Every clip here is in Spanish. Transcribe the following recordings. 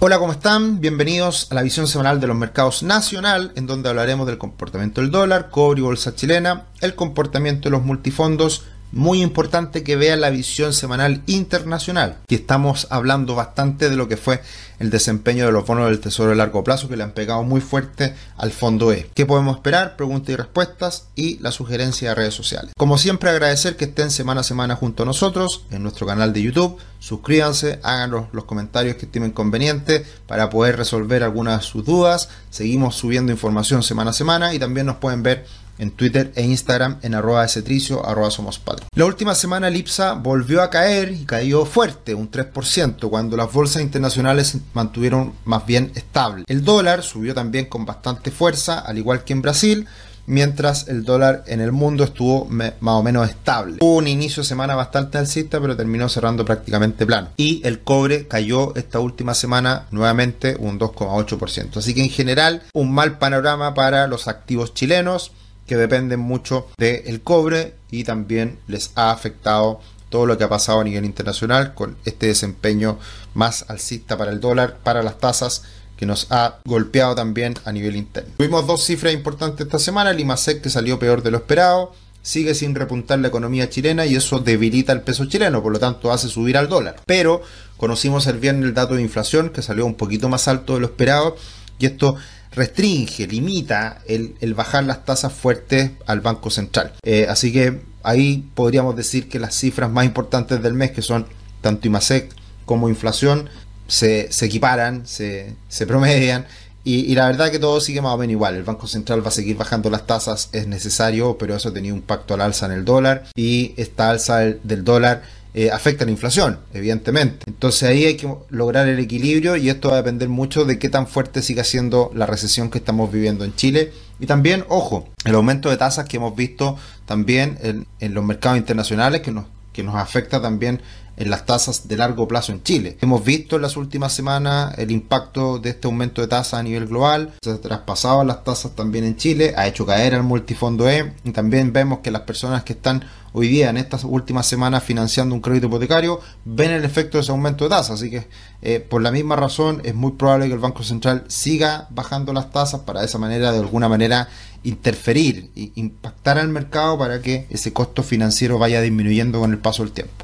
Hola, ¿cómo están? Bienvenidos a la visión semanal de los mercados nacional, en donde hablaremos del comportamiento del dólar, cobre y bolsa chilena, el comportamiento de los multifondos, muy importante que vean la visión semanal internacional. Y estamos hablando bastante de lo que fue el desempeño de los bonos del Tesoro de largo plazo que le han pegado muy fuerte al fondo E. ¿Qué podemos esperar? Preguntas y respuestas y la sugerencia de redes sociales. Como siempre agradecer que estén semana a semana junto a nosotros en nuestro canal de YouTube. Suscríbanse, háganos los comentarios que estimen conveniente para poder resolver algunas de sus dudas. Seguimos subiendo información semana a semana y también nos pueden ver en Twitter e Instagram en arroba cetricio, arroba somos. La última semana el IPSA volvió a caer y cayó fuerte, un 3%, cuando las bolsas internacionales se mantuvieron más bien estables. El dólar subió también con bastante fuerza, al igual que en Brasil, mientras el dólar en el mundo estuvo más o menos estable. Hubo un inicio de semana bastante alcista, pero terminó cerrando prácticamente plano. Y el cobre cayó esta última semana nuevamente un 2,8%. Así que en general, un mal panorama para los activos chilenos que dependen mucho del cobre y también les ha afectado todo lo que ha pasado a nivel internacional con este desempeño más alcista para el dólar, para las tasas que nos ha golpeado también a nivel interno. Tuvimos dos cifras importantes esta semana, el IMASEC que salió peor de lo esperado, sigue sin repuntar la economía chilena y eso debilita el peso chileno, por lo tanto hace subir al dólar. Pero conocimos el viernes el dato de inflación que salió un poquito más alto de lo esperado y esto restringe, limita el, bajar las tasas fuertes al Banco Central. Eh, así que ahí podríamos decir que las cifras más importantes del mes, que son tanto IMASEC como inflación, se, equiparan, se, promedian. Y, la verdad que todo sigue más o menos igual. El Banco Central va a seguir bajando las tasas, es necesario, pero eso ha tenido un impacto al alza en el dólar. Y esta alza del dólar eh, afecta la inflación, evidentemente. Entonces ahí hay que lograr el equilibrio y esto va a depender mucho de qué tan fuerte siga siendo la recesión que estamos viviendo en Chile. Y también, ojo, el aumento de tasas que hemos visto también en, en los mercados internacionales que nos, que nos afecta también en las tasas de largo plazo en Chile. Hemos visto en las últimas semanas el impacto de este aumento de tasas a nivel global, se ha traspasado las tasas también en Chile, ha hecho caer al multifondo E y también vemos que las personas que están hoy día en estas últimas semanas financiando un crédito hipotecario ven el efecto de ese aumento de tasas, así que eh, por la misma razón es muy probable que el Banco Central siga bajando las tasas para de esa manera de alguna manera interferir e impactar al mercado para que ese costo financiero vaya disminuyendo con el paso del tiempo.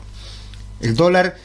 El dólar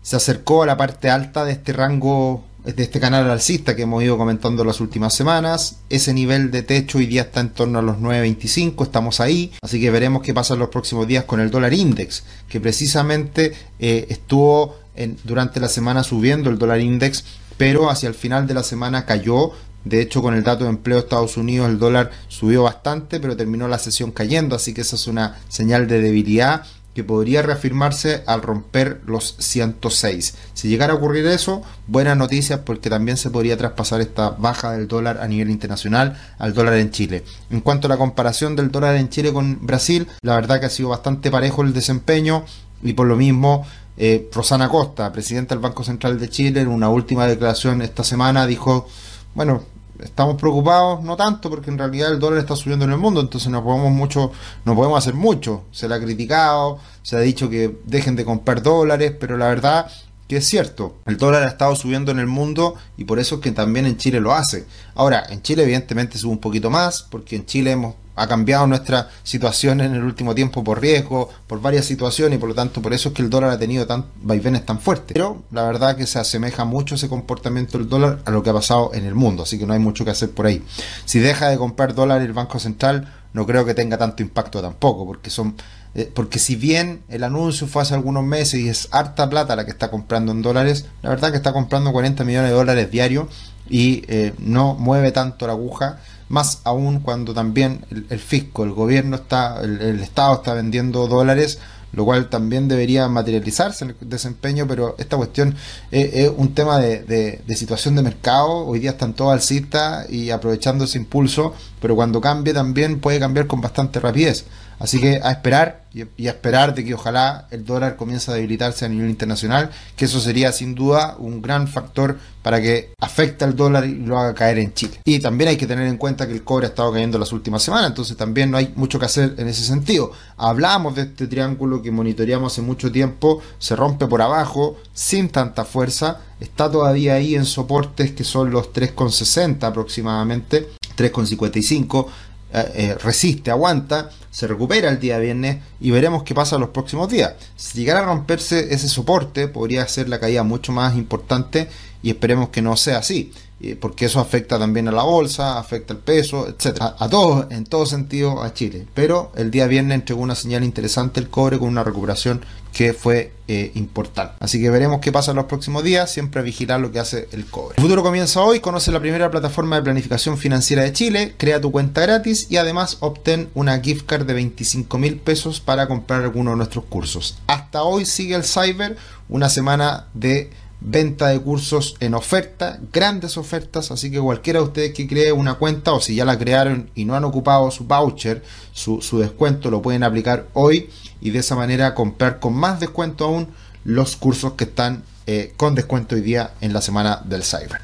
se acercó a la parte alta de este rango, de este canal alcista que hemos ido comentando las últimas semanas. Ese nivel de techo hoy día está en torno a los 9.25, estamos ahí. Así que veremos qué pasa en los próximos días con el dólar index, que precisamente eh, estuvo durante la semana subiendo el dólar index, pero hacia el final de la semana cayó de hecho, con el dato de empleo de Estados Unidos, el dólar subió bastante, pero terminó la sesión cayendo, así que esa es una señal de debilidad que podría reafirmarse al romper los 106. Si llegara a ocurrir eso, buenas noticias porque también se podría traspasar esta baja del dólar a nivel internacional al dólar en Chile. En cuanto a la comparación del dólar en Chile con Brasil, la verdad que ha sido bastante parejo el desempeño y por lo mismo eh, Rosana Costa, presidenta del Banco Central de Chile, en una última declaración esta semana dijo, bueno, estamos preocupados, no tanto, porque en realidad el dólar está subiendo en el mundo, entonces no podemos mucho, no podemos hacer mucho. Se le ha criticado, se ha dicho que dejen de comprar dólares, pero la verdad que es cierto, el dólar ha estado subiendo en el mundo y por eso es que también en Chile lo hace. Ahora, en Chile evidentemente sube un poquito más, porque en Chile hemos ha cambiado nuestra situación en el último tiempo por riesgo, por varias situaciones y por lo tanto por eso es que el dólar ha tenido tan vaivenes tan fuertes. Pero la verdad que se asemeja mucho ese comportamiento del dólar a lo que ha pasado en el mundo, así que no hay mucho que hacer por ahí. Si deja de comprar dólar el Banco Central, no creo que tenga tanto impacto tampoco, porque son eh, porque si bien el anuncio fue hace algunos meses y es harta plata la que está comprando en dólares, la verdad que está comprando 40 millones de dólares diarios y eh, no mueve tanto la aguja más aún cuando también el, fisco, el gobierno está, el, Estado está vendiendo dólares, lo cual también debería materializarse en el desempeño, pero esta cuestión es, un tema de, situación de mercado, hoy día están todos alcistas y aprovechando ese impulso, pero cuando cambie también puede cambiar con bastante rapidez. Así que a esperar y a esperar de que ojalá el dólar comience a debilitarse a nivel internacional, que eso sería sin duda un gran factor para que afecte al dólar y lo haga caer en Chile. Y también hay que tener en cuenta que el cobre ha estado cayendo las últimas semanas, entonces también no hay mucho que hacer en ese sentido. Hablamos de este triángulo que monitoreamos hace mucho tiempo, se rompe por abajo sin tanta fuerza, está todavía ahí en soportes que son los 3,60 aproximadamente, 3,55 eh, eh, resiste, aguanta, se recupera el día viernes y veremos qué pasa los próximos días. Si llegara a romperse ese soporte, podría ser la caída mucho más importante y esperemos que no sea así porque eso afecta también a la bolsa, afecta el peso, etcétera, a, todos, en todo sentido a Chile. Pero el día viernes entregó una señal interesante el cobre con una recuperación que fue eh, importante. Así que veremos qué pasa en los próximos días, siempre vigilar lo que hace el cobre. El futuro comienza hoy, conoce la primera plataforma de planificación financiera de Chile, crea tu cuenta gratis y además obtén una gift card de 25 mil pesos para comprar alguno de nuestros cursos. Hasta hoy sigue el Cyber, una semana de venta de cursos en oferta, grandes ofertas, así que cualquiera de ustedes que cree una cuenta o si ya la crearon y no han ocupado su voucher, su, descuento, lo pueden aplicar hoy y de esa manera comprar con más descuento aún los cursos que están eh, con descuento hoy día en la semana del Cyber.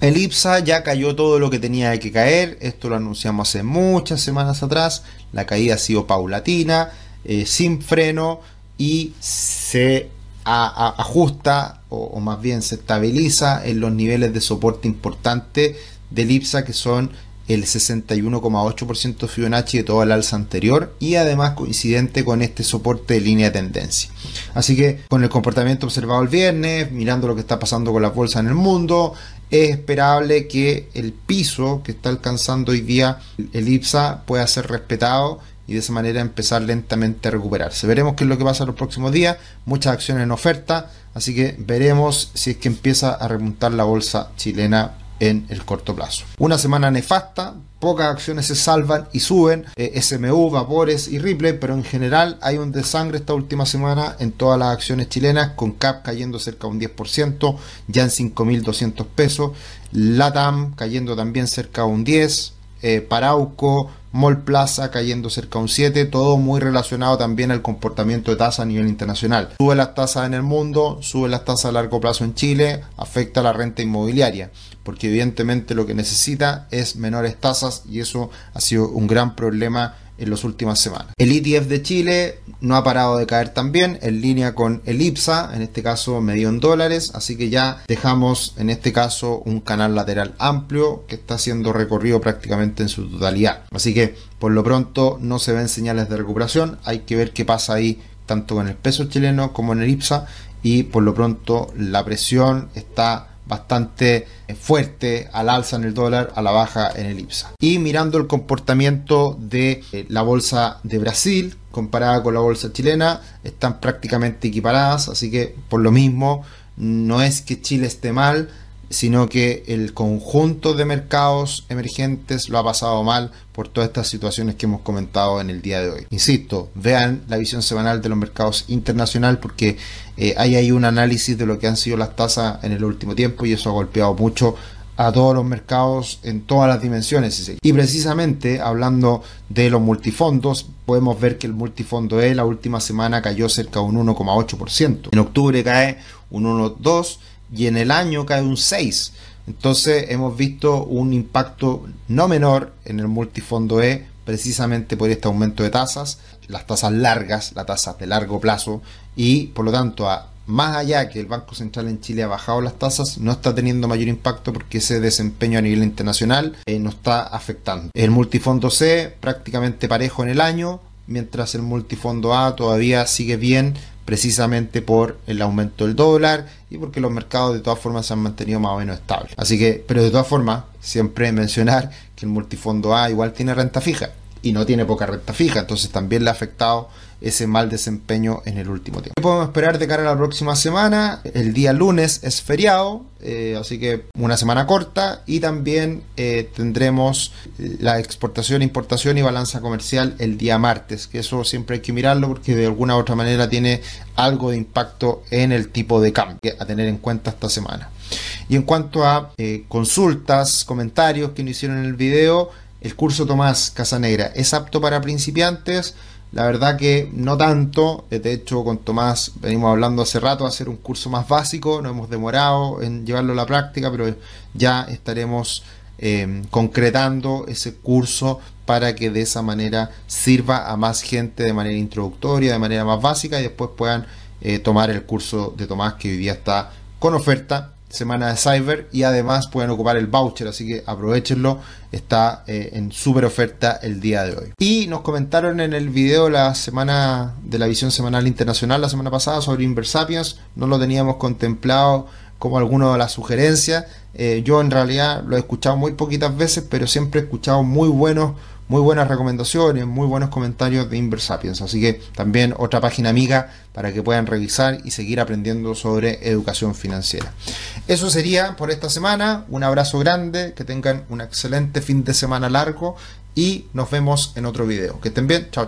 El IPSA ya cayó todo lo que tenía que caer, esto lo anunciamos hace muchas semanas atrás, la caída ha sido paulatina, eh, sin freno y se ajusta o, más bien se estabiliza en los niveles de soporte importante del IPSA que son el 61,8% Fibonacci de toda el alza anterior y además coincidente con este soporte de línea de tendencia. Así que con el comportamiento observado el viernes, mirando lo que está pasando con la bolsa en el mundo, es esperable que el piso que está alcanzando hoy día el IPSA pueda ser respetado y de esa manera empezar lentamente a recuperarse. Veremos qué es lo que pasa en los próximos días, muchas acciones en oferta, así que veremos si es que empieza a remontar la bolsa chilena en el corto plazo. Una semana nefasta, pocas acciones se salvan y suben, eh, SMU, Vapores y Ripple, pero en general hay un desangre esta última semana en todas las acciones chilenas, con CAP cayendo cerca de un 10%, ya en 5.200 pesos, LATAM cayendo también cerca de un 10%, eh, Parauco, Mall Plaza cayendo cerca de un 7, todo muy relacionado también al comportamiento de tasa a nivel internacional. Sube las tasas en el mundo, sube las tasas a largo plazo en Chile, afecta a la renta inmobiliaria, porque evidentemente lo que necesita es menores tasas y eso ha sido un gran problema en las últimas semanas. El ETF de Chile no ha parado de caer también en línea con el IPSA, en este caso medio en dólares, así que ya dejamos en este caso un canal lateral amplio que está siendo recorrido prácticamente en su totalidad. Así que por lo pronto no se ven señales de recuperación, hay que ver qué pasa ahí tanto con el peso chileno como en el IPSA y por lo pronto la presión está bastante eh, fuerte al alza en el dólar, a la baja en el IPSA. Y mirando el comportamiento de eh, la bolsa de Brasil comparada con la bolsa chilena, están prácticamente equiparadas, así que por lo mismo no es que Chile esté mal, sino que el conjunto de mercados emergentes lo ha pasado mal por todas estas situaciones que hemos comentado en el día de hoy. Insisto, vean la visión semanal de los mercados internacional porque eh, hay ahí un análisis de lo que han sido las tasas en el último tiempo y eso ha golpeado mucho a todos los mercados en todas las dimensiones. Y precisamente hablando de los multifondos, podemos ver que el multifondo E la última semana cayó cerca de un 1,8%. En octubre cae un 1,2% y en el año cae un 6. Entonces hemos visto un impacto no menor en el multifondo E precisamente por este aumento de tasas, las tasas largas, las tasas de largo plazo y por lo tanto a, más allá que el Banco Central en Chile ha bajado las tasas, no está teniendo mayor impacto porque ese desempeño a nivel internacional eh, no está afectando. El multifondo C prácticamente parejo en el año, mientras el multifondo A todavía sigue bien precisamente por el aumento del dólar y porque los mercados de todas formas se han mantenido más o menos estables. Así que, pero de todas formas, siempre mencionar que el multifondo A igual tiene renta fija y no tiene poca renta fija, entonces también le ha afectado ese mal desempeño en el último tiempo. ¿Qué podemos esperar de cara a la próxima semana? El día lunes es feriado, eh, así que una semana corta y también eh, tendremos la exportación, importación y balanza comercial el día martes, que eso siempre hay que mirarlo porque de alguna u otra manera tiene algo de impacto en el tipo de cambio a tener en cuenta esta semana. Y en cuanto a eh, consultas, comentarios que nos hicieron en el video, el curso Tomás Casanegra es apto para principiantes La verdad que no tanto. De hecho, con Tomás venimos hablando hace rato de hacer un curso más básico. No hemos demorado en llevarlo a la práctica, pero ya estaremos eh, concretando ese curso para que de esa manera sirva a más gente de manera introductoria, de manera más básica y después puedan eh, tomar el curso de Tomás que hoy día está con oferta semana de Cyber y además pueden ocupar el voucher, así que aprovechenlo, está eh, en súper oferta el día de hoy. Y nos comentaron en el video la semana de la visión semanal internacional la semana pasada sobre Inversapiens, no lo teníamos contemplado como alguna de las sugerencias, eh, yo en realidad lo he escuchado muy poquitas veces, pero siempre he escuchado muy buenos muy buenas recomendaciones, muy buenos comentarios de Inversapiens. Así que también otra página amiga para que puedan revisar y seguir aprendiendo sobre educación financiera. Eso sería por esta semana. Un abrazo grande, que tengan un excelente fin de semana largo y nos vemos en otro video. Que estén bien, chao.